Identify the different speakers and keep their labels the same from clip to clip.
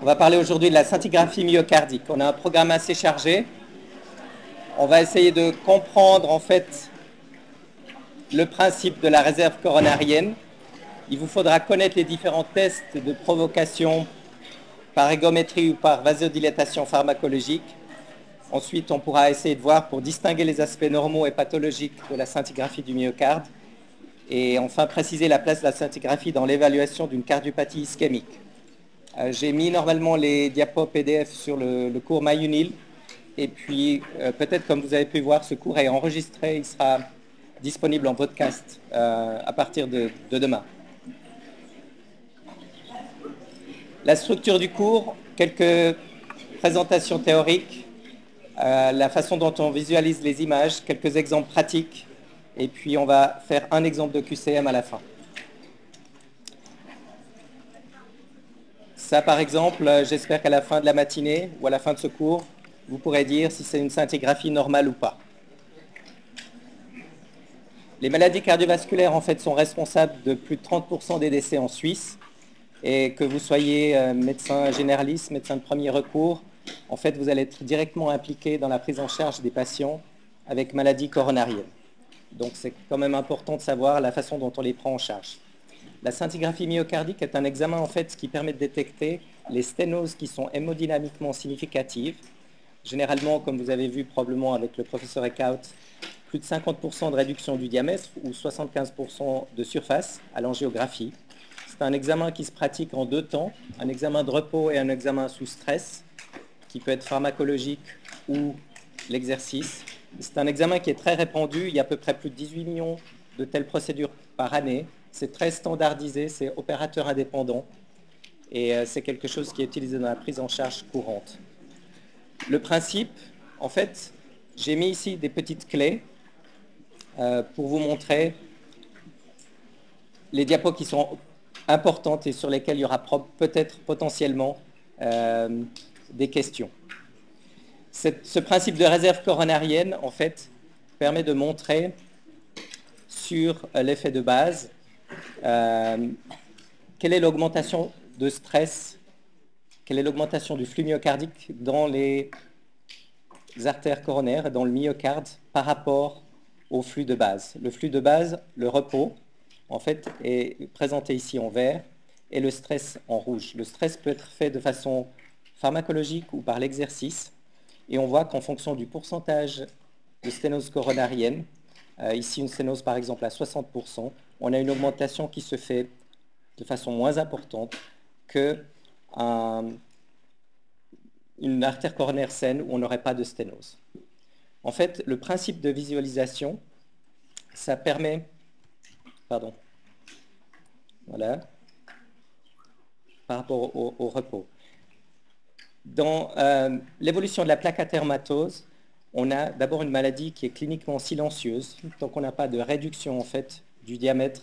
Speaker 1: On va parler aujourd'hui de la scintigraphie myocardique. On a un programme assez chargé. On va essayer de comprendre en fait le principe de la réserve coronarienne. Il vous faudra connaître les différents tests de provocation par égométrie ou par vasodilatation pharmacologique. Ensuite, on pourra essayer de voir pour distinguer les aspects normaux et pathologiques de la scintigraphie du myocarde. Et enfin, préciser la place de la scintigraphie dans l'évaluation d'une cardiopathie ischémique. Euh, j'ai mis normalement les diapos PDF sur le, cours MyUnil. Et puis, euh, peut-être comme vous avez pu voir, ce cours est enregistré. Il sera disponible en podcast euh, à partir de, demain. La structure du cours, quelques présentations théoriques, la façon dont on visualise les images, quelques exemples pratiques, et puis on va faire un exemple de QCM à la fin. Ça, par exemple, euh, j'espère qu'à la fin de la matinée ou à la fin de ce cours, vous pourrez dire si c'est une scintigraphie normale ou pas. Les maladies cardiovasculaires, en fait, sont responsables de plus de 30% des décès en Suisse. Et que vous soyez euh, médecin généraliste, médecin de premier recours, en fait, vous allez être directement impliqué dans la prise en charge des patients avec maladies coronariennes. Donc, c'est quand même important de savoir la façon dont on les prend en charge. La scintigraphie myocardique est un examen en fait qui permet de détecter les sténoses qui sont hémodynamiquement significatives. Généralement, comme vous avez vu probablement avec le professeur Eckhout, plus de 50% de réduction du diamètre ou 75% de surface à l'angiographie. C'est un examen qui se pratique en deux temps, un examen de repos et un examen sous stress, qui peut être pharmacologique ou l'exercice. C'est un examen qui est très répandu, il y a à peu près plus de 18 millions de telles procédures par année. C'est très standardisé, c'est opérateur indépendant et euh, c'est quelque chose qui est utilisé dans la prise en charge courante. Le principe, en fait, j'ai mis ici des petites clés euh, pour vous montrer les diapos qui sont importantes et sur lesquelles il y aura peut-être potentiellement euh, des questions. ce principe de réserve coronarienne, en fait, permet de montrer sur l'effet de base euh, quelle est l'augmentation de stress? Quelle est l'augmentation du flux myocardique dans les artères coronaires, dans le myocarde, par rapport au flux de base? Le flux de base, le repos, en fait, est présenté ici en vert et le stress en rouge. Le stress peut être fait de façon pharmacologique ou par l'exercice. Et on voit qu'en fonction du pourcentage de sténose coronarienne, ici une sténose par exemple à 60%, on a une augmentation qui se fait de façon moins importante que une artère coronaire saine où on n'aurait pas de sténose. En fait, le principe de visualisation, ça permet, pardon, voilà, par rapport au, repos. Dans euh, l'évolution de la plaque athermatose, on a d'abord une maladie qui est cliniquement silencieuse, tant qu'on n'a pas de réduction en fait du diamètre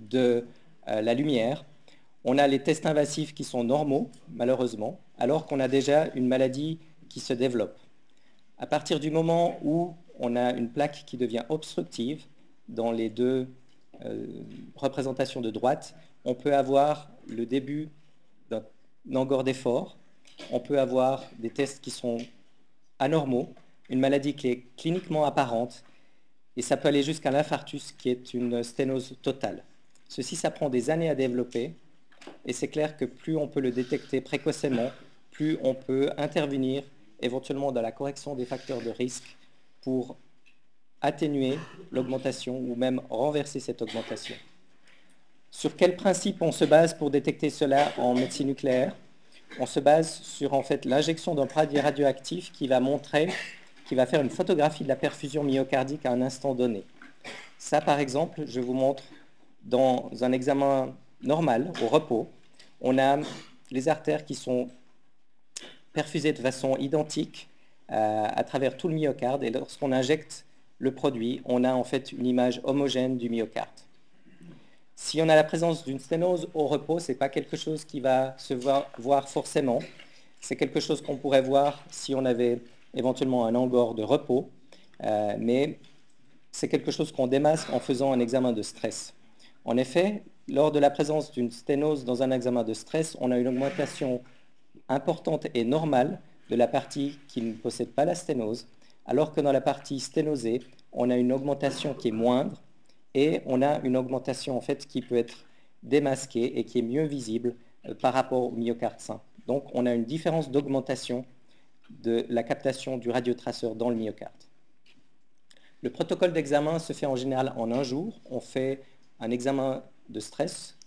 Speaker 1: de euh, la lumière. On a les tests invasifs qui sont normaux, malheureusement, alors qu'on a déjà une maladie qui se développe. À partir du moment où on a une plaque qui devient obstructive, dans les deux euh, représentations de droite, on peut avoir le début d'un engor d'effort, on peut avoir des tests qui sont anormaux, une maladie qui est cliniquement apparente, et ça peut aller jusqu'à l'infarctus qui est une sténose totale. Ceci, ça prend des années à développer et c'est clair que plus on peut le détecter précocement, plus on peut intervenir éventuellement dans la correction des facteurs de risque pour atténuer l'augmentation ou même renverser cette augmentation. Sur quel principe on se base pour détecter cela en médecine nucléaire? On se base sur en fait l'injection d'un produit radioactif qui va montrer qui va faire une photographie de la perfusion myocardique à un instant donné. Ça, par exemple, je vous montre dans un examen normal, au repos, on a les artères qui sont perfusées de façon identique euh, à travers tout le myocarde et lorsqu'on injecte le produit, on a en fait une image homogène du myocarde. Si on a la présence d'une sténose au repos, ce n'est pas quelque chose qui va se voir forcément. C'est quelque chose qu'on pourrait voir si on avait éventuellement un angor de repos, euh, mais c'est quelque chose qu'on démasque en faisant un examen de stress. En effet, lors de la présence d'une sténose dans un examen de stress, on a une augmentation importante et normale de la partie qui ne possède pas la sténose, alors que dans la partie sténosée, on a une augmentation qui est moindre et on a une augmentation en fait qui peut être démasquée et qui est mieux visible euh, par rapport au myocarde sain. Donc on a une différence d'augmentation de la captation du radiotraceur dans le myocarde. Le protocole d'examen se fait en général en un jour. On fait un examen de stress.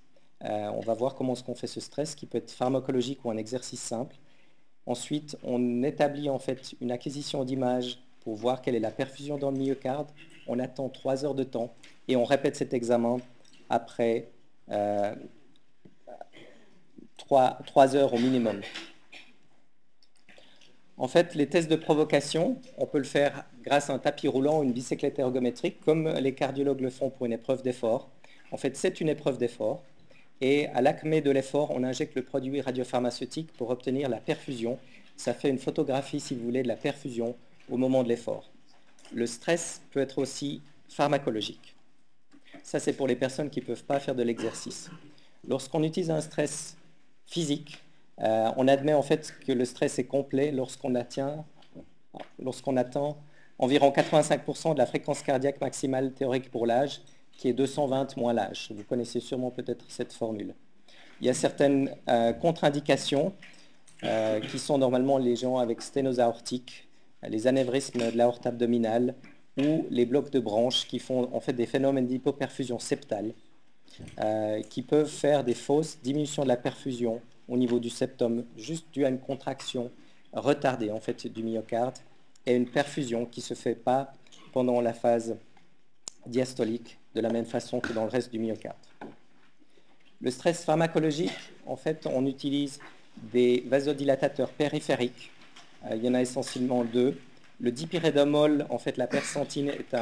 Speaker 1: Euh, on va voir comment est-ce qu'on fait ce stress, qui peut être pharmacologique ou un exercice simple. Ensuite, on établit en fait une acquisition d'images pour voir quelle est la perfusion dans le myocarde. On attend trois heures de temps et on répète cet examen après euh, trois heures au minimum. En fait, les tests de provocation, on peut le faire grâce à un tapis roulant ou une bicyclette ergométrique, comme les cardiologues le font pour une épreuve d'effort. En fait, c'est une épreuve d'effort. Et à l'acmé de l'effort, on injecte le produit radiopharmaceutique pour obtenir la perfusion. Ça fait une photographie, si vous voulez, de la perfusion au moment de l'effort. Le stress peut être aussi pharmacologique. Ça, c'est pour les personnes qui ne peuvent pas faire de l'exercice. Lorsqu'on utilise un stress physique, euh, on admet en fait que le stress est complet lorsqu'on atteint, attend environ 85% de la fréquence cardiaque maximale théorique pour l'âge, qui est 220 moins l'âge. Vous connaissez sûrement peut-être cette formule. Il y a certaines euh, contre-indications euh, qui sont normalement les gens avec sténose aortique, les anévrismes de l'aorte abdominale ou les blocs de branches qui font en fait des phénomènes d'hypoperfusion septale, qui peuvent faire des fausses diminutions de la perfusion au niveau du septum, juste dû à une contraction retardée en fait du myocarde et une perfusion qui ne se fait pas pendant la phase diastolique de la même façon que dans le reste du myocarde. Le stress pharmacologique, en fait, on utilise des vasodilatateurs périphériques. Euh, il y en a essentiellement deux. Le dipyridamol, en fait, la persantine est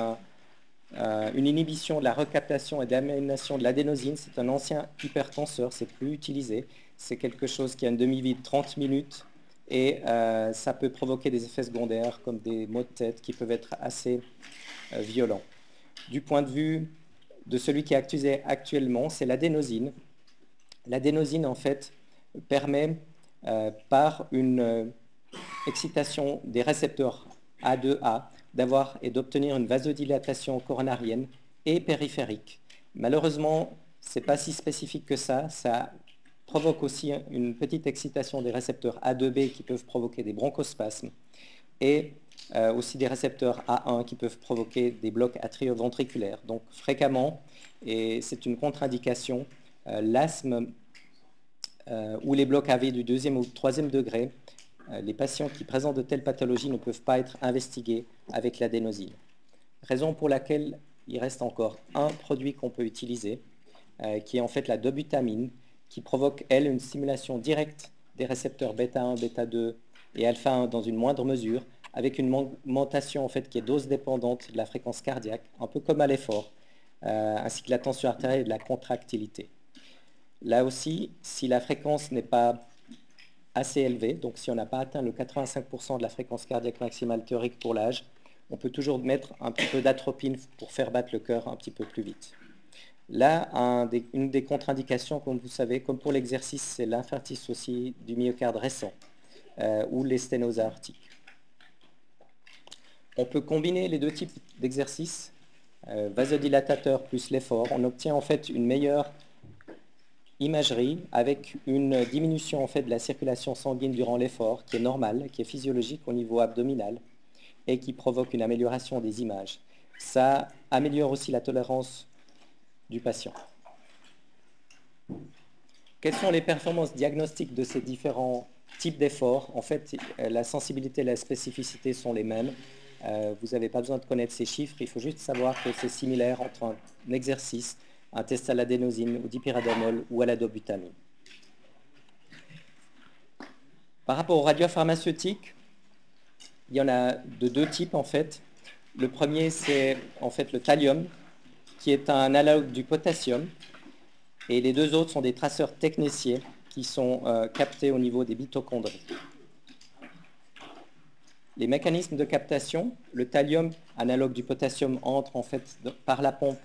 Speaker 1: euh, une inhibition de la recaptation et d'aménation de l'adénosine. C'est un ancien hypertenseur, c'est plus utilisé. C'est quelque chose qui a une demi-vie de 30 minutes et euh, ça peut provoquer des effets secondaires comme des maux de tête qui peuvent être assez violents. Du point de vue de celui qui est accusé actuellement, c'est l'adénosine. L'adénosine, en fait, permet par une excitation des récepteurs A2A d'avoir et d'obtenir une vasodilatation coronarienne et périphérique. Malheureusement, ce n'est pas si spécifique que ça. Ça provoque aussi une petite excitation des récepteurs A2B qui peuvent provoquer des bronchospasmes et euh, aussi des récepteurs A1 qui peuvent provoquer des blocs atrioventriculaires. Donc fréquemment, et c'est une contre-indication, euh, l'asthme euh, ou les blocs AV du deuxième ou troisième degré, les patients qui présentent de telles pathologies ne peuvent pas être investigués avec l'adénosine. Raison pour laquelle il reste encore un produit qu'on peut utiliser, qui est en fait la dobutamine, qui provoque, elle, une stimulation directe des récepteurs bêta 1, bêta 2 et alpha 1 dans une moindre mesure, avec une augmentation en fait, qui est dose dépendante de la fréquence cardiaque, un peu comme à l'effort, euh, ainsi que la tension artérielle et de la contractilité. Là aussi, si la fréquence n'est pas assez élevée, donc si on n'a pas atteint le 85% de la fréquence cardiaque maximale théorique pour l'âge, on peut toujours mettre un petit peu d'atropine pour faire battre le cœur un petit peu plus vite. Là, une des contre-indications, comme vous savez, comme pour l'exercice, c'est l'infarctus aussi du myocarde récent euh, ou les sténoses aortiques. On peut combiner les deux types d'exercices, euh, vasodilatateur plus l'effort. On obtient en fait une meilleure imagerie avec une diminution en fait de la circulation sanguine durant l'effort qui est normale, qui est physiologique au niveau abdominal et qui provoque une amélioration des images. Ça améliore aussi la tolérance du patient. Quelles sont les performances diagnostiques de ces différents types d'efforts? En fait, la sensibilité et la spécificité sont les mêmes. Euh, vous n'avez pas besoin de connaître ces chiffres, il faut juste savoir que c'est similaire entre un exercice, un test à l'adénosine, au dipyridamol ou à la dobutamine. Par rapport aux radiopharmaceutiques, il y en a de deux types en fait. Le premier, c'est en fait le thallium, qui est un analogue du potassium. Et les deux autres sont des traceurs techniciers qui sont euh, captés au niveau des mitochondries. Les mécanismes de captation, le thallium, analogue du potassium, entre en fait par la pompe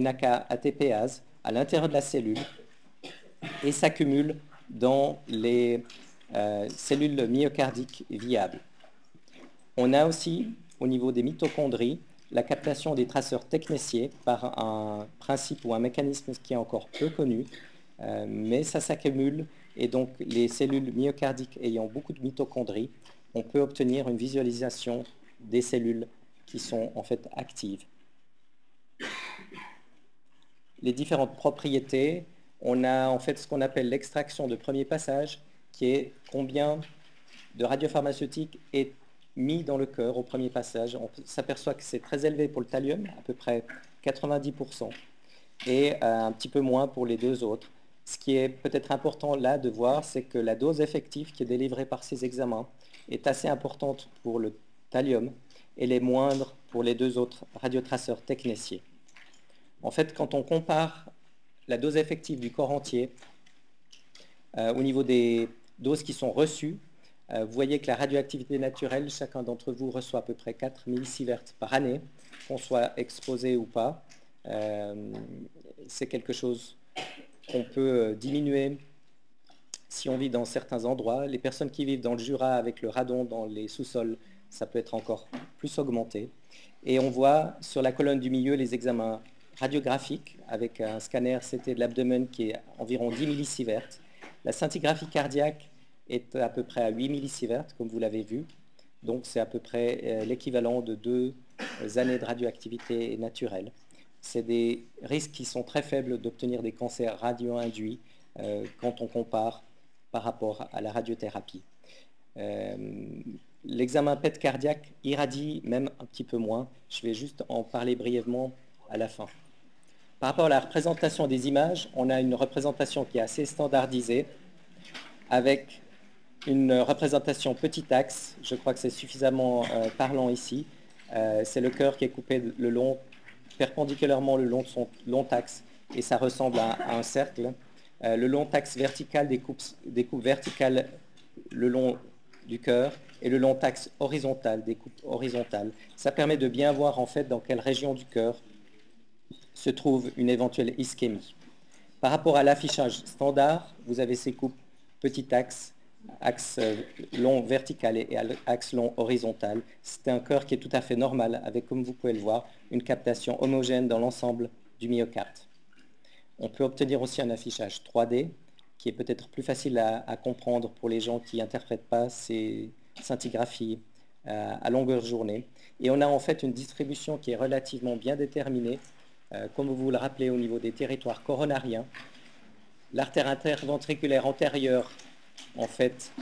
Speaker 1: NAK-ATPase à l'intérieur de la cellule et s'accumulent dans les euh, cellules myocardiques viables. On a aussi, au niveau des mitochondries, la captation des traceurs technéciés par un principe ou un mécanisme qui est encore peu connu, euh, mais ça s'accumule et donc les cellules myocardiques ayant beaucoup de mitochondries, on peut obtenir une visualisation des cellules qui sont en fait actives. Les différentes propriétés, on a en fait ce qu'on appelle l'extraction de premier passage, qui est combien de radiopharmaceutiques est mis dans le cœur au premier passage. On s'aperçoit que c'est très élevé pour le thallium, à peu près 90%, et euh, un petit peu moins pour les deux autres. Ce qui est peut-être important là de voir, c'est que la dose effective qui est délivrée par ces examens est assez importante pour le thallium et les moindres pour les deux autres radiotraceurs technéciés. En fait, quand on compare la dose effective du corps entier euh, au niveau des doses qui sont reçues, euh, vous voyez que la radioactivité naturelle, chacun d'entre vous reçoit à peu près 4 millisieverts par année, qu'on soit exposé ou pas. Euh, c'est quelque chose qu'on peut diminuer si on vit dans certains endroits. Les personnes qui vivent dans le Jura avec le radon dans les sous-sols, ça peut être encore plus augmenté. Et on voit sur la colonne du milieu les examens radiographiques avec un scanner CT de l'abdomen qui est environ 10 millisieverts. La scintigraphie cardiaque est à peu près à 8 millisieverts, comme vous l'avez vu. Donc c'est à peu près euh, l'équivalent de deux années de radioactivité naturelle. C'est des risques qui sont très faibles d'obtenir des cancers radio-induits euh, quand on compare par rapport à la radiothérapie. Euh, l'examen PET cardiaque irradie même un petit peu moins. Je vais juste en parler brièvement à la fin. Par rapport à la représentation des images, on a une représentation qui est assez standardisée avec une représentation petit axe. Je crois que c'est suffisamment euh, parlant ici. Euh, c'est le cœur qui est coupé le long, perpendiculairement le long de son long axe et ça ressemble à, un cercle. Euh, le long axe vertical découpe, découpe verticale le long du cœur et le long axe horizontal découpe horizontal. Ça permet de bien voir en fait dans quelle région du cœur se trouve une éventuelle ischémie. Par rapport à l'affichage standard, vous avez ces coupes petit axe, axe long vertical et axe long horizontal. C'est un cœur qui est tout à fait normal avec, comme vous pouvez le voir, une captation homogène dans l'ensemble du myocarde. On peut obtenir aussi un affichage 3D qui est peut-être plus facile à, comprendre pour les gens qui n'interprètent pas ces scintigraphies euh, à longueur journée. Et on a en fait une distribution qui est relativement bien déterminée, euh, comme vous vous le rappelez au niveau des territoires coronariens. L'artère interventriculaire antérieure en fait,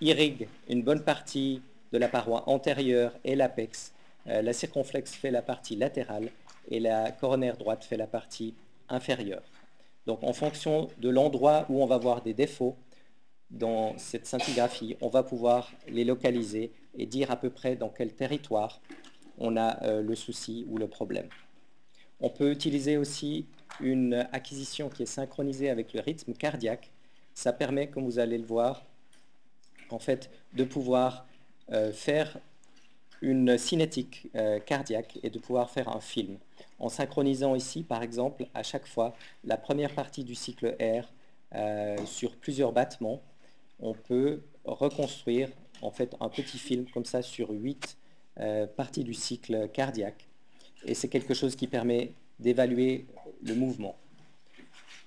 Speaker 1: irrigue une bonne partie de la paroi antérieure et l'apex. Euh, la circonflexe fait la partie latérale et la coronaire droite fait la partie inférieure. Donc en fonction de l'endroit où on va voir des défauts dans cette scintigraphie, on va pouvoir les localiser et dire à peu près dans quel territoire on a euh, le souci ou le problème. On peut utiliser aussi une acquisition qui est synchronisée avec le rythme cardiaque ça permet, comme vous allez le voir, en fait, de pouvoir euh, faire une cinétique euh, cardiaque et de pouvoir faire un film. En synchronisant ici, par exemple, à chaque fois, la première partie du cycle R euh, sur plusieurs battements, on peut reconstruire en fait un petit film comme ça sur huit parties du cycle cardiaque. Et c'est quelque chose qui permet d'évaluer le mouvement.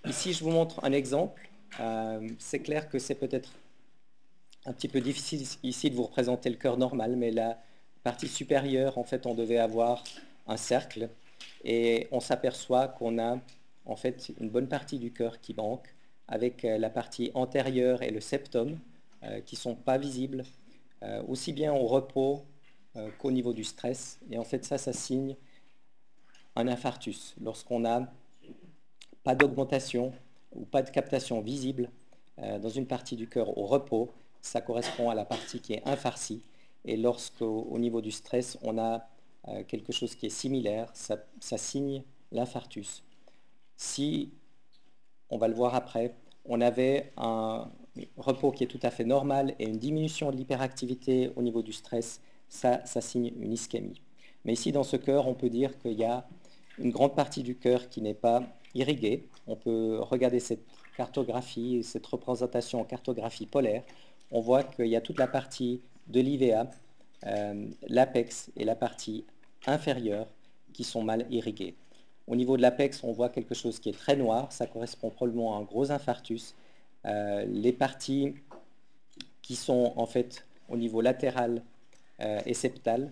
Speaker 1: Ici, je vous montre un exemple euh, c'est clair que c'est peut-être un petit peu difficile ici de vous représenter le cœur normal, mais la partie supérieure, en fait, on devait avoir un cercle et on s'aperçoit qu'on a en fait une bonne partie du cœur qui manque, avec euh, la partie antérieure et le septum euh, qui ne sont pas visibles, aussi bien au repos qu'au niveau du stress. Et en fait, ça, ça signe un infarctus. Lorsqu'on n'a pas d'augmentation ou pas de captation visible euh, dans une partie du cœur au repos, ça correspond à la partie qui est infarcie. Et lorsqu'au niveau du stress, on a euh, quelque chose qui est similaire, ça, signe l'infarctus. Si, on va le voir après, on avait un repos qui est tout à fait normal et une diminution de l'hyperactivité au niveau du stress, ça, ça signe une ischémie. Mais ici, dans ce cœur, on peut dire qu'il y a une grande partie du cœur qui n'est pas irriguée. On peut regarder cette cartographie, cette représentation en cartographie polaire. On voit qu'il y a toute la partie de l'IVA, euh, l'apex et la partie inférieure qui sont mal irriguées. Au niveau de l'apex, on voit quelque chose qui est très noir. Ça correspond probablement à un gros infarctus. Euh, les parties qui sont en fait au niveau latéral euh, et septal,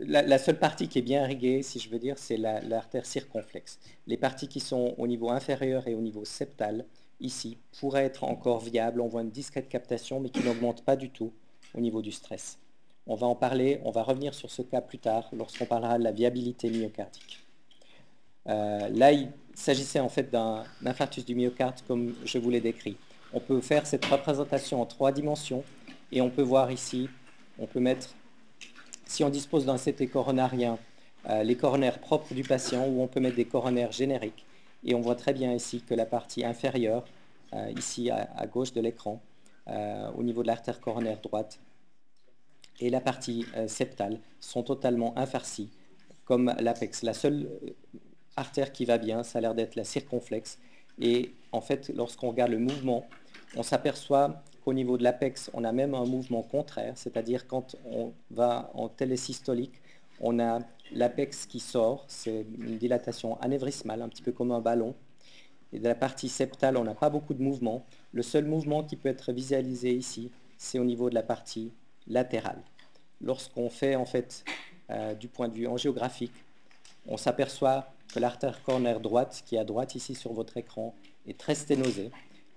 Speaker 1: la, seule partie qui est bien irriguée, si je veux dire, c'est l'artère circonflexe. Les parties qui sont au niveau inférieur et au niveau septal, ici, pourraient être encore viables. On voit une discrète captation, mais qui n'augmente pas du tout au niveau du stress. On va en parler, on va revenir sur ce cas plus tard, lorsqu'on parlera de la viabilité myocardique. Euh, là, il s'agissait en fait d'un infarctus du myocarde, comme je vous l'ai décrit. On peut faire cette représentation en trois dimensions, et on peut voir ici, on peut mettre si on dispose d'un CT coronarien, euh, les coronaires propres du patient, ou on peut mettre des coronaires génériques. Et on voit très bien ici que la partie inférieure, euh, ici à, gauche de l'écran, euh, au niveau de l'artère coronaire droite, et la partie septale sont totalement infarcies, comme l'apex. La seule artère qui va bien, ça a l'air d'être la circonflexe. Et en fait, lorsqu'on regarde le mouvement, on s'aperçoit au niveau de l'apex, on a même un mouvement contraire, c'est-à-dire quand on va en télésystolique, on a l'apex qui sort, c'est une dilatation anévrismale, un petit peu comme un ballon. Et de la partie septale, on n'a pas beaucoup de mouvement. Le seul mouvement qui peut être visualisé ici, c'est au niveau de la partie latérale. Lorsqu'on fait en fait euh, du point de vue angiographique, on s'aperçoit que l'artère coronaire droite, qui est à droite ici sur votre écran, est très sténosée.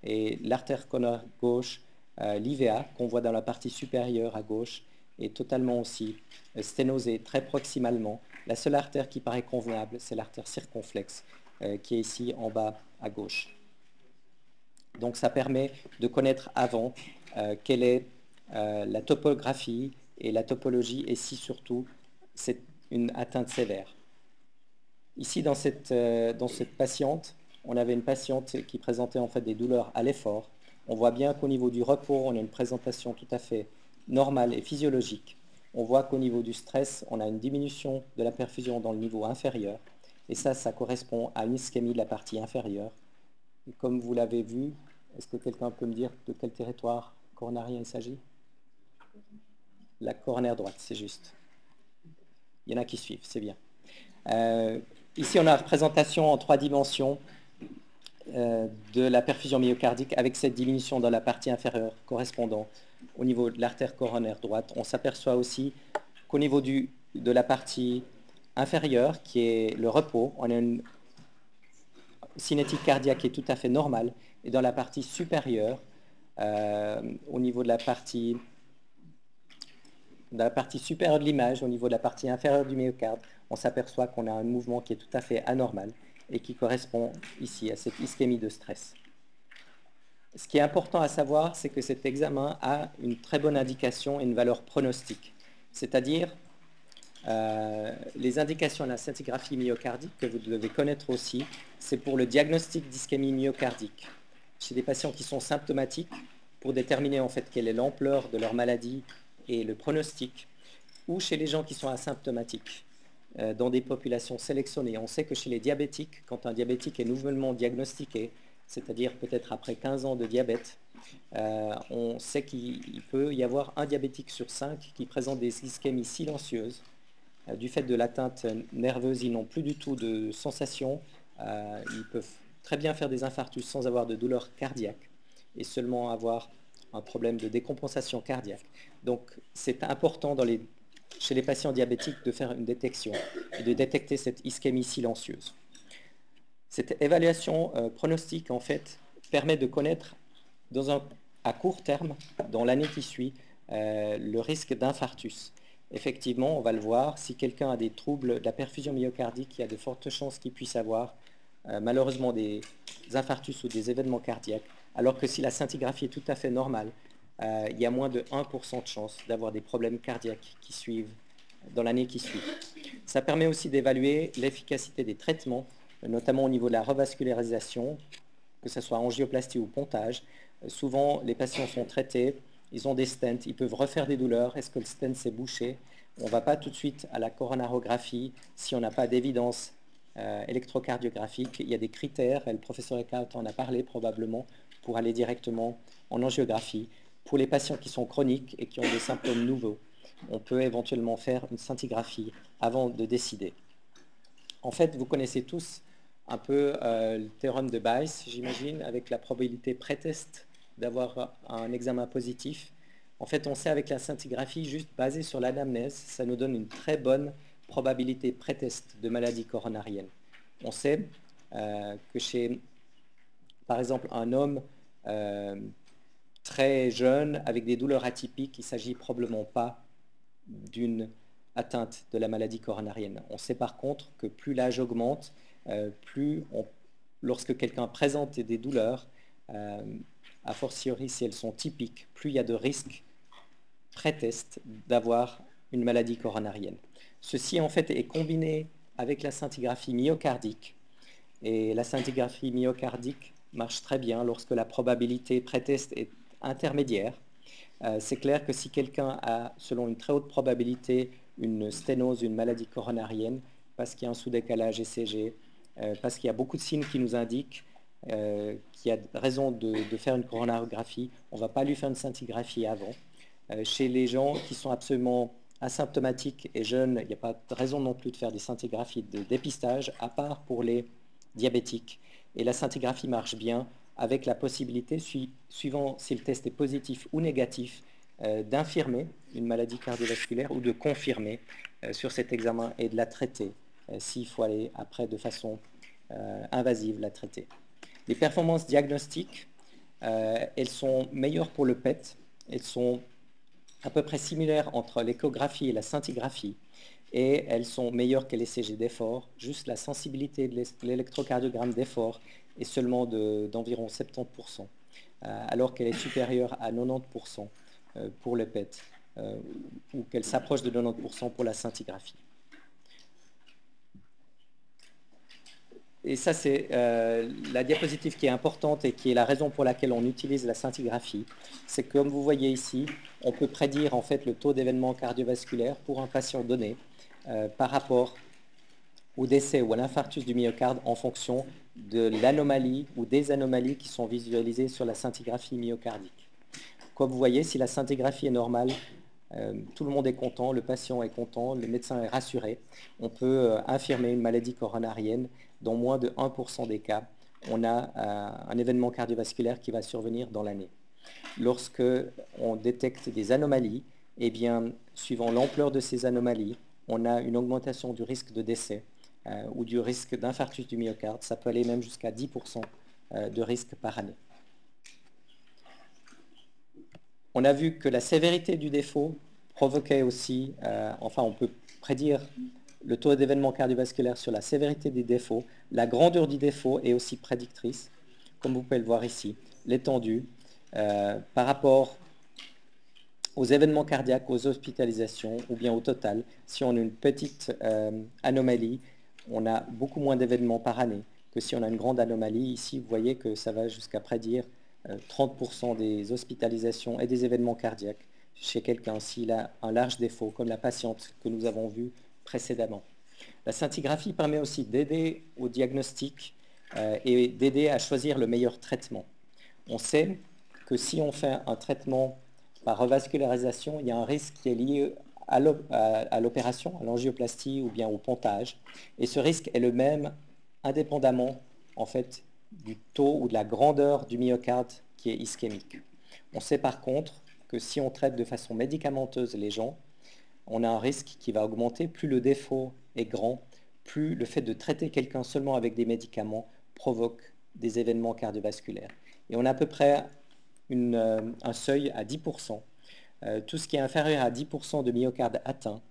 Speaker 1: Et l'artère coronaire gauche euh, L'IVA, qu'on voit dans la partie supérieure à gauche, est totalement aussi euh, sténosée très proximalement. La seule artère qui paraît convenable, c'est l'artère circonflexe, euh, qui est ici en bas à gauche. Donc ça permet de connaître avant quelle est la topographie et la topologie, et si surtout c'est une atteinte sévère. Ici, dans cette, dans cette patiente, on avait une patiente qui présentait en fait des douleurs à l'effort, on voit bien qu'au niveau du repos, on a une présentation tout à fait normale et physiologique. On voit qu'au niveau du stress, on a une diminution de la perfusion dans le niveau inférieur. Et ça, ça correspond à une ischémie de la partie inférieure. Et comme vous l'avez vu, est-ce que quelqu'un peut me dire de quel territoire coronarien il s'agit? La coronaire droite, c'est juste. Il y en a qui suivent, c'est bien. Euh, ici, on a la représentation en trois dimensions de la perfusion myocardique avec cette diminution dans la partie inférieure correspondant au niveau de l'artère coronaire droite. On s'aperçoit aussi qu'au niveau du, de la partie inférieure, qui est le repos, on a une cinétique cardiaque qui est tout à fait normale. Et dans la partie supérieure, euh, au niveau de la partie, de la partie supérieure de l'image, au niveau de la partie inférieure du myocarde, on s'aperçoit qu'on a un mouvement qui est tout à fait anormal et qui correspond ici à cette ischémie de stress. Ce qui est important à savoir, c'est que cet examen a une très bonne indication et une valeur pronostique. C'est-à-dire, euh, les indications à la scintigraphie myocardique que vous devez connaître aussi, c'est pour le diagnostic d'ischémie myocardique. Chez des patients qui sont symptomatiques, pour déterminer en fait quelle est l'ampleur de leur maladie et le pronostic, ou chez les gens qui sont asymptomatiques. Euh, dans des populations sélectionnées. On sait que chez les diabétiques, quand un diabétique est nouvellement diagnostiqué, c'est-à-dire peut-être après 15 ans de diabète, euh, on sait qu'il peut y avoir un diabétique sur cinq qui présente des ischémies silencieuses. Euh, du fait de l'atteinte nerveuse, ils n'ont plus du tout de sensation. ils peuvent très bien faire des infarctus sans avoir de douleur cardiaque et seulement avoir un problème de décompensation cardiaque. Donc c'est important dans les chez les patients diabétiques de faire une détection et de détecter cette ischémie silencieuse. Cette évaluation euh, pronostique, en fait, permet de connaître à court terme, dans l'année qui suit, euh, le risque d'infarctus. Effectivement, on va le voir, si quelqu'un a des troubles de la perfusion myocardique, il y a de fortes chances qu'il puisse avoir euh, malheureusement des infarctus ou des événements cardiaques, alors que si la scintigraphie est tout à fait normale, euh, il y a moins de 1% de chance d'avoir des problèmes cardiaques qui suivent dans l'année qui suit. Ça permet aussi d'évaluer l'efficacité des traitements, notamment au niveau de la revascularisation, que ce soit angioplastie ou pontage. Euh, souvent, les patients sont traités, ils ont des stents, ils peuvent refaire des douleurs. Est-ce que le stent s'est bouché? On ne va pas tout de suite à la coronarographie si on n'a pas d'évidence euh, électrocardiographique. Il y a des critères, et le professeur Eckhout en a parlé probablement, pour aller directement en angiographie. Pour les patients qui sont chroniques et qui ont des symptômes nouveaux, on peut éventuellement faire une scintigraphie avant de décider. En fait, vous connaissez tous un peu euh, le théorème de Bayes, j'imagine, avec la probabilité pré-test d'avoir un examen positif. En fait, on sait avec la scintigraphie, juste basée sur l'anamnèse, ça nous donne une très bonne probabilité pré-test de maladie coronarienne. On sait euh, que chez, par exemple, un homme euh, très jeune avec des douleurs atypiques, il ne s'agit probablement pas d'une atteinte de la maladie coronarienne. On sait par contre que plus l'âge augmente, euh, plus lorsque quelqu'un présente des douleurs, a fortiori si elles sont typiques, plus il y a de risques pré-test d'avoir une maladie coronarienne. Ceci en fait est combiné avec la scintigraphie myocardique. Et la scintigraphie myocardique marche très bien lorsque la probabilité pré-test est intermédiaire. Euh, c'est clair que si quelqu'un a, selon une très haute probabilité, une sténose, une maladie coronarienne, parce qu'il y a un sous-décalage ECG, euh, parce qu'il y a beaucoup de signes qui nous indiquent euh, qu'il y a raison de, faire une coronarographie, on ne va pas lui faire une scintigraphie avant. chez les gens qui sont absolument asymptomatiques et jeunes, il n'y a pas de raison non plus de faire des scintigraphies de dépistage, à part pour les diabétiques. Et la scintigraphie marche bien avec la possibilité, suivant si le test est positif ou négatif, euh, d'infirmer une maladie cardiovasculaire ou de confirmer euh, sur cet examen et de la traiter euh, s'il faut aller après de façon invasive la traiter. Les performances diagnostiques, elles sont meilleures pour le PET, elles sont à peu près similaires entre l'échographie et la scintigraphie, et elles sont meilleures que les CG d'effort. Juste la sensibilité de l'électrocardiogramme d'effort est seulement d'environ 70%, euh, alors qu'elle est supérieure à 90% euh, pour le PET, euh, ou qu'elle s'approche de 90% pour la scintigraphie. et ça c'est la diapositive qui est importante et qui est la raison pour laquelle on utilise la scintigraphie, c'est que comme vous voyez ici, on peut prédire en fait le taux d'événement cardiovasculaire pour un patient donné par rapport au décès ou à l'infarctus du myocarde en fonction de l'anomalie ou des anomalies qui sont visualisées sur la scintigraphie myocardique. Comme vous voyez, si la scintigraphie est normale, euh, tout le monde est content, le patient est content, le médecin est rassuré. On peut infirmer une maladie coronarienne dans moins de 1% des cas, on a euh, un événement cardiovasculaire qui va survenir dans l'année. Lorsque on détecte des anomalies, eh suivant l'ampleur de ces anomalies, on a une augmentation du risque de décès euh, ou du risque d'infarctus du myocarde. Ça peut aller même jusqu'à 10% euh, de risque par année. On a vu que la sévérité du défaut provoquait aussi, enfin on peut prédire le taux d'événement cardiovasculaire sur la sévérité des défauts. La grandeur du défaut est aussi prédictrice, comme vous pouvez le voir ici. L'étendue euh, par rapport aux événements cardiaques, aux hospitalisations ou bien au total. Si on a une petite euh, anomalie, on a beaucoup moins d'événements par année que si on a une grande anomalie. Ici, vous voyez que ça va jusqu'à prédire 30% euh, des hospitalisations et des événements cardiaques chez quelqu'un s'il a un large défaut, comme la patiente que nous avons vue précédemment. La scintigraphie permet aussi d'aider au diagnostic euh, et d'aider à choisir le meilleur traitement. On sait que si on fait un traitement par revascularisation, il y a un risque qui est lié à l'opération, à l'angioplastie ou bien au pontage. Et ce risque est le même indépendamment en fait du taux ou de la grandeur du myocarde qui est ischémique. On sait par contre que si on traite de façon médicamenteuse les gens, on a un risque qui va augmenter. Plus le défaut est grand, plus le fait de traiter quelqu'un seulement avec des médicaments provoque des événements cardiovasculaires. Et on a à peu près euh, un seuil à 10%. Euh, tout ce qui est inférieur à 10% de myocarde atteint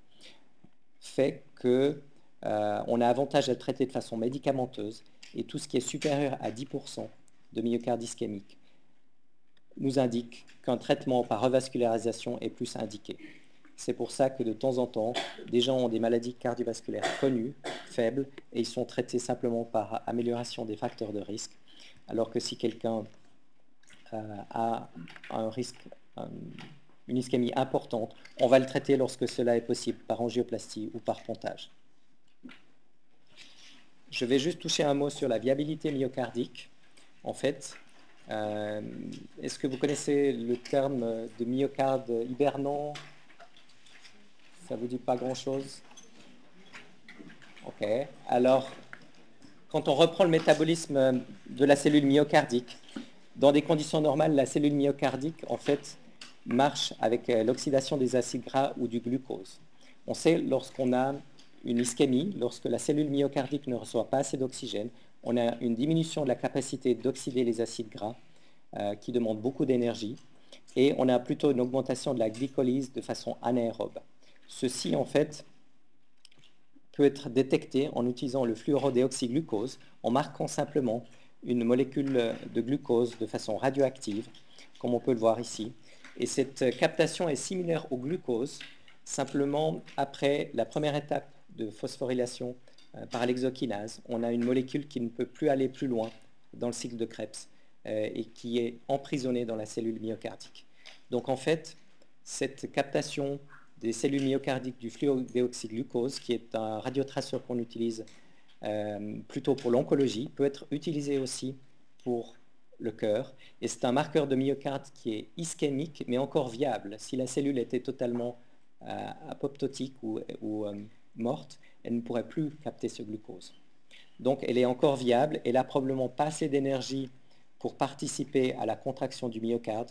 Speaker 1: fait qu'on euh, a avantage à le traiter de façon médicamenteuse et tout ce qui est supérieur à 10% de myocarde ischémique nous indique qu'un traitement par revascularisation est plus indiqué. C'est pour ça que de temps en temps, des gens ont des maladies cardiovasculaires connues, faibles, et ils sont traités simplement par amélioration des facteurs de risque. Alors que si quelqu'un euh, a un risque une ischémie importante, on va le traiter lorsque cela est possible, par angioplastie ou par pontage. Je vais juste toucher un mot sur la viabilité myocardique. En fait, euh, est-ce que vous connaissez le terme de myocarde hibernant? Ça ne vous dit pas grand-chose? Ok. Alors, quand on reprend le métabolisme de la cellule myocardique, dans des conditions normales, la cellule myocardique, en fait, marche avec euh, l'oxydation des acides gras ou du glucose. On sait lorsqu'on a une ischémie, lorsque la cellule myocardique ne reçoit pas assez d'oxygène, on a une diminution de la capacité d'oxyder les acides gras euh, qui demande beaucoup d'énergie et on a plutôt une augmentation de la glycolyse de façon anaérobe. Ceci, en fait, peut être détecté en utilisant le fluorodéoxyglucose en marquant simplement une molécule de glucose de façon radioactive, comme on peut le voir ici. Et cette captation est similaire au glucose, simplement après la première étape de phosphorylation euh, par l'exokinase, on a une molécule qui ne peut plus aller plus loin dans le cycle de Krebs euh, et qui est emprisonnée dans la cellule myocardique. Donc en fait, cette captation des cellules myocardiques du fluodéoxyglucose, qui est un radiotraceur qu'on utilise euh, plutôt pour l'oncologie, peut être utilisé aussi pour le cœur. Et c'est un marqueur de myocarde qui est ischémique, mais encore viable. Si la cellule était totalement apoptotique ou, morte, elle ne pourrait plus capter ce glucose. Donc elle est encore viable, elle n'a probablement pas assez d'énergie pour participer à la contraction du myocarde,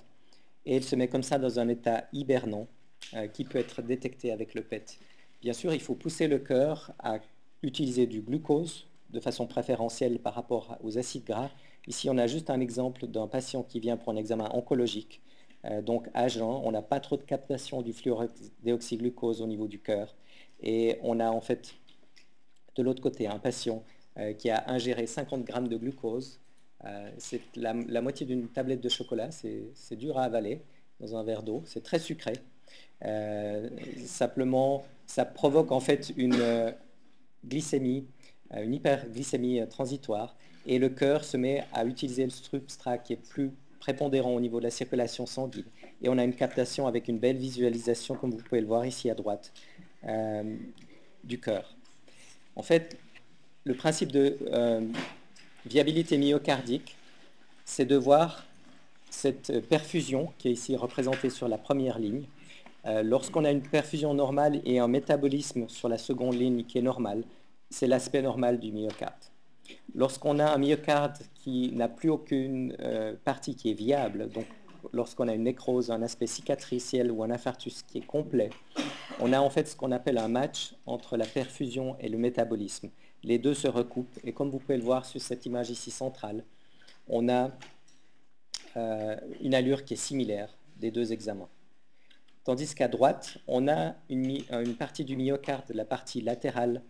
Speaker 1: et elle se met comme ça dans un état hibernant euh, qui peut être détecté avec le PET. Bien sûr, il faut pousser le cœur à utiliser du glucose de façon préférentielle par rapport aux acides gras. Ici, on a juste un exemple d'un patient qui vient pour un examen oncologique, euh, donc agent. On n'a pas trop de captation du fluorodéoxyglucose au niveau du cœur. Et on a en fait de l'autre côté un patient euh, qui a ingéré 50 grammes de glucose. Euh, c'est la, moitié d'une tablette de chocolat, c'est dur à avaler dans un verre d'eau, c'est très sucré. Simplement, ça provoque en fait une glycémie, une hyperglycémie transitoire, et le cœur se met à utiliser le substrat qui est plus prépondérant au niveau de la circulation sanguine. Et on a une captation avec une belle visualisation, comme vous pouvez le voir ici à droite, euh, du cœur. En fait, le principe de euh, viabilité myocardique, c'est de voir cette perfusion qui est ici représentée sur la première ligne. Euh, lorsqu'on a une perfusion normale et un métabolisme sur la seconde ligne qui est normal, c'est l'aspect normal du myocarde. Lorsqu'on a un myocarde qui n'a plus aucune partie qui est viable, donc lorsqu'on a une nécrose, un aspect cicatriciel ou un infarctus qui est complet, on a en fait ce qu'on appelle un match entre la perfusion et le métabolisme. Les deux se recoupent et comme vous pouvez le voir sur cette image ici centrale, on a euh, une allure qui est similaire des deux examens. Tandis qu'à droite, on a une, partie du myocarde, la partie latérale,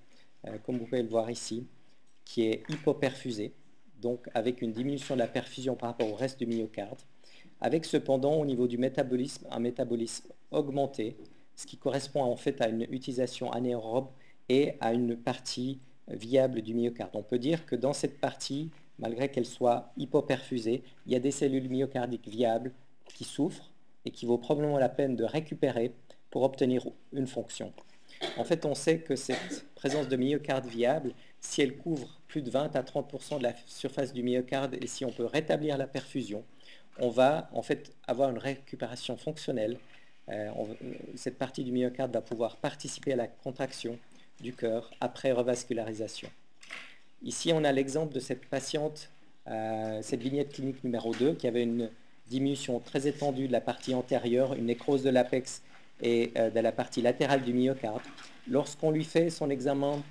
Speaker 1: euh, comme vous pouvez le voir ici, qui est hypoperfusée, donc avec une diminution de la perfusion par rapport au reste du myocarde, avec cependant au niveau du métabolisme un métabolisme augmenté ce qui correspond en fait à une utilisation anaérobe et à une partie viable du myocarde. On peut dire que dans cette partie, malgré qu'elle soit hypoperfusée, il y a des cellules myocardiques viables qui souffrent et qui vaut probablement la peine de récupérer pour obtenir une fonction. En fait, on sait que cette présence de myocarde viable, si elle couvre plus de 20 à 30% de la surface du myocarde et si on peut rétablir la perfusion, on va en fait avoir une récupération fonctionnelle euh, cette partie du myocarde va pouvoir participer à la contraction du cœur après revascularisation. Ici, on a l'exemple de cette patiente, euh, cette vignette clinique numéro 2, qui avait une diminution très étendue de la partie antérieure, une nécrose de l'apex et euh, de la partie latérale du myocarde. Lorsqu'on lui fait son examen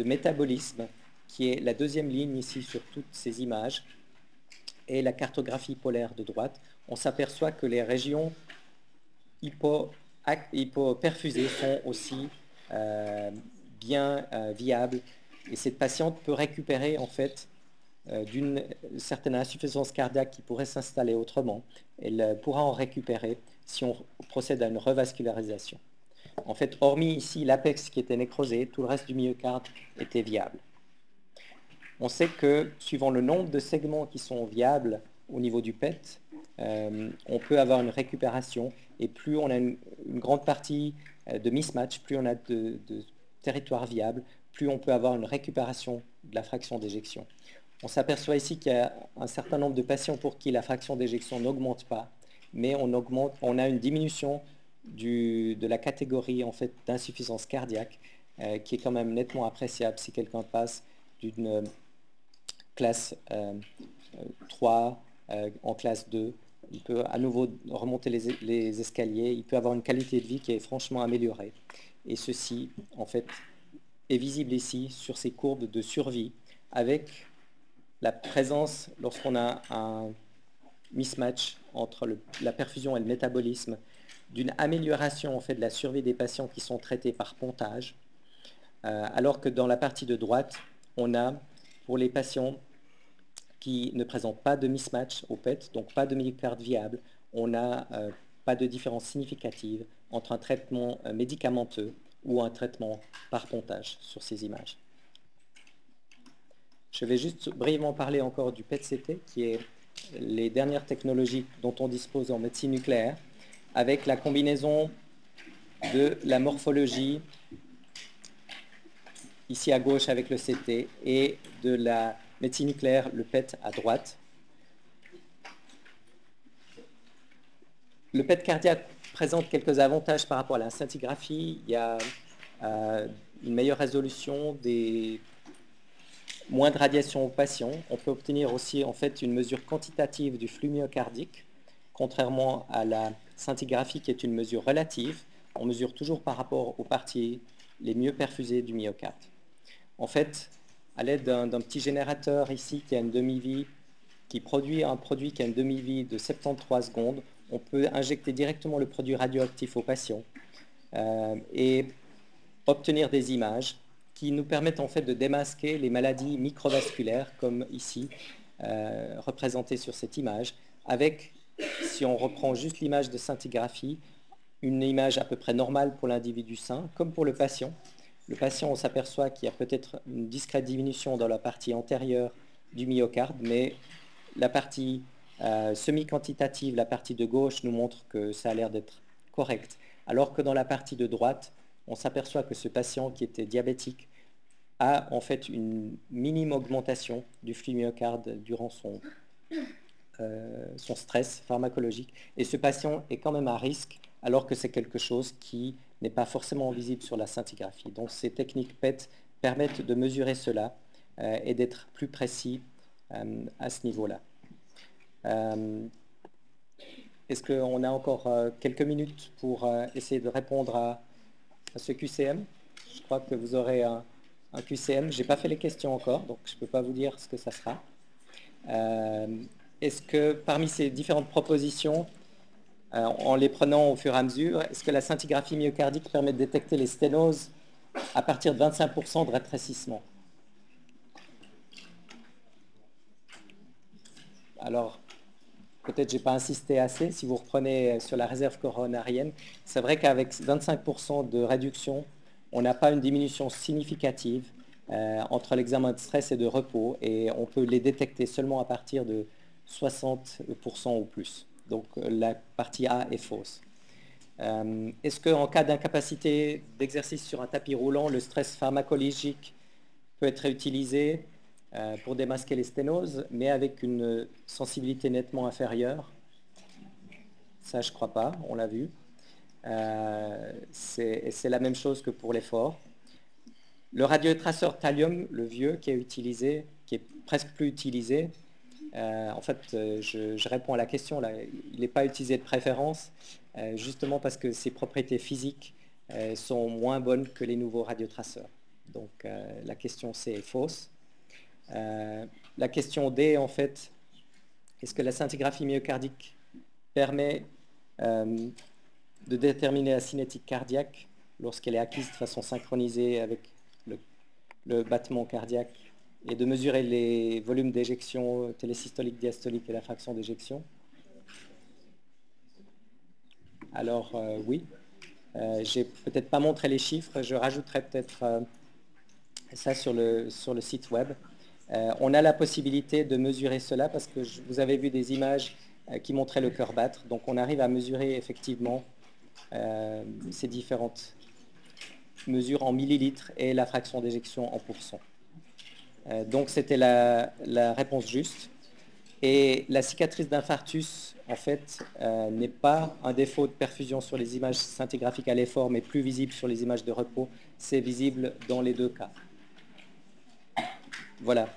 Speaker 1: de métabolisme, qui est la deuxième ligne ici sur toutes ces images, et la cartographie polaire de droite, on s'aperçoit que les régions hypoperfusés sont aussi euh, bien euh, viables. Et cette patiente peut récupérer en fait euh, d'une certaine insuffisance cardiaque qui pourrait s'installer autrement. Elle pourra en récupérer si on procède à une revascularisation. En fait, hormis ici l'apex qui était nécrosé, tout le reste du myocarde était viable. On sait que suivant le nombre de segments qui sont viables au niveau du PET, on peut avoir une récupération. Et plus on a une, grande partie de mismatch, plus on a de, de territoire viable, plus on peut avoir une récupération de la fraction d'éjection. On s'aperçoit ici qu'il y a un certain nombre de patients pour qui la fraction d'éjection n'augmente pas, mais on a une diminution de la catégorie en fait, d'insuffisance cardiaque euh, qui est quand même nettement appréciable si quelqu'un passe d'une euh, classe 3 euh, en classe 2. Il peut à nouveau remonter les, les, escaliers, il peut avoir une qualité de vie qui est franchement améliorée. Et ceci, en fait, est visible ici sur ces courbes de survie avec la présence, lorsqu'on a un mismatch entre la perfusion et le métabolisme, d'une amélioration en fait, de la survie des patients qui sont traités par pontage, euh, alors que dans la partie de droite, on a pour les patients qui ne présentent pas de mismatch au PET, donc pas de myocarde viable, on n'a euh, pas de différence significative entre un traitement euh, médicamenteux ou un traitement par pontage sur ces images. Je vais juste brièvement parler encore du PET-CT, qui est les dernières technologies dont on dispose en médecine nucléaire, avec la combinaison de la morphologie, ici à gauche avec le CT, et de la médecine nucléaire, le PET à droite. Le PET cardiaque présente quelques avantages par rapport à la scintigraphie. Il y a euh, une meilleure résolution, des moins de radiation aux patients. On peut obtenir aussi en fait une mesure quantitative du flux myocardique, contrairement à la scintigraphie qui est une mesure relative. On mesure toujours par rapport aux parties les mieux perfusées du myocarde. En fait, à l'aide d'un petit générateur ici qui a une demi-vie, qui produit un produit qui a une demi-vie de 73 secondes, on peut injecter directement le produit radioactif au patient euh, et obtenir des images qui nous permettent en fait de démasquer les maladies microvasculaires, comme ici, euh, représentées sur cette image, avec, si on reprend juste l'image de scintigraphie, une image à peu près normale pour l'individu sain, comme pour le patient. Le patient, on s'aperçoit qu'il y a peut-être une discrète diminution dans la partie antérieure du myocarde, mais la partie euh, semi-quantitative, la partie de gauche, nous montre que ça a l'air d'être correct, alors que dans la partie de droite, on s'aperçoit que ce patient qui était diabétique a en fait une minime augmentation du flux myocarde durant son, son stress pharmacologique. Et ce patient est quand même à risque alors que c'est quelque chose qui n'est pas forcément visible sur la scintigraphie. Donc ces techniques PET permettent de mesurer cela euh, et d'être plus précis euh, à ce niveau-là. Est-ce qu'on a encore quelques minutes pour essayer de répondre à, ce QCM. Je crois que vous aurez un, QCM. Je n'ai pas fait les questions encore, donc je ne peux pas vous dire ce que ça sera. Euh, est-ce que parmi ces différentes propositions, euh, en les prenant au fur et à mesure, est-ce que la scintigraphie myocardique permet de détecter les sténoses à partir de 25% de rétrécissement? Alors, peut-être j'ai pas insisté assez, si vous reprenez sur la réserve coronarienne, c'est vrai qu'avec 25% de réduction, on n'a pas une diminution significative euh, entre l'examen de stress et de repos, et on peut les détecter seulement à partir de 60% ou plus. Donc la partie A est fausse. Euh, est-ce qu'en cas d'incapacité d'exercice sur un tapis roulant, le stress pharmacologique peut être utilisé euh, pour démasquer les sténoses, mais avec une sensibilité nettement inférieure? Ça, je ne crois pas, on l'a vu. Euh, c'est la même chose que pour l'effort. Le radiotraceur thallium, le vieux, qui est utilisé, qui est presque plus utilisé, euh, en fait, je, réponds à la question, là, il n'est pas utilisé de préférence, justement parce que ses propriétés physiques sont moins bonnes que les nouveaux radiotraceurs. Donc la question C est fausse. Euh, la question D, en fait, est-ce que la scintigraphie myocardique permet euh, de déterminer la cinétique cardiaque lorsqu'elle est acquise de façon synchronisée avec le, battement cardiaque et de mesurer les volumes d'éjection télésystolique, diastolique et la fraction d'éjection Alors euh, oui, j'ai peut-être pas montré les chiffres, je rajouterai peut-être ça sur le, sur le site web. Euh, on a la possibilité de mesurer cela parce que vous avez vu des images qui montrait le cœur battre. Donc on arrive à mesurer effectivement ces différentes mesures en millilitres et la fraction d'éjection en pourcent. Donc c'était la, réponse juste. Et la cicatrice d'infarctus, en fait, euh, n'est pas un défaut de perfusion sur les images scintigraphiques à l'effort, mais plus visible sur les images de repos. C'est visible dans les deux cas. Voilà.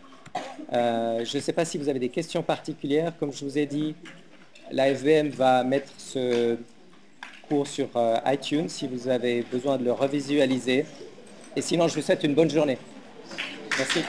Speaker 1: Euh, je ne sais pas si vous avez des questions particulières. Comme je vous ai dit, la FVM va mettre ce cours sur euh, iTunes si vous avez besoin de le revisualiser. Et sinon, je vous souhaite une bonne journée. Merci.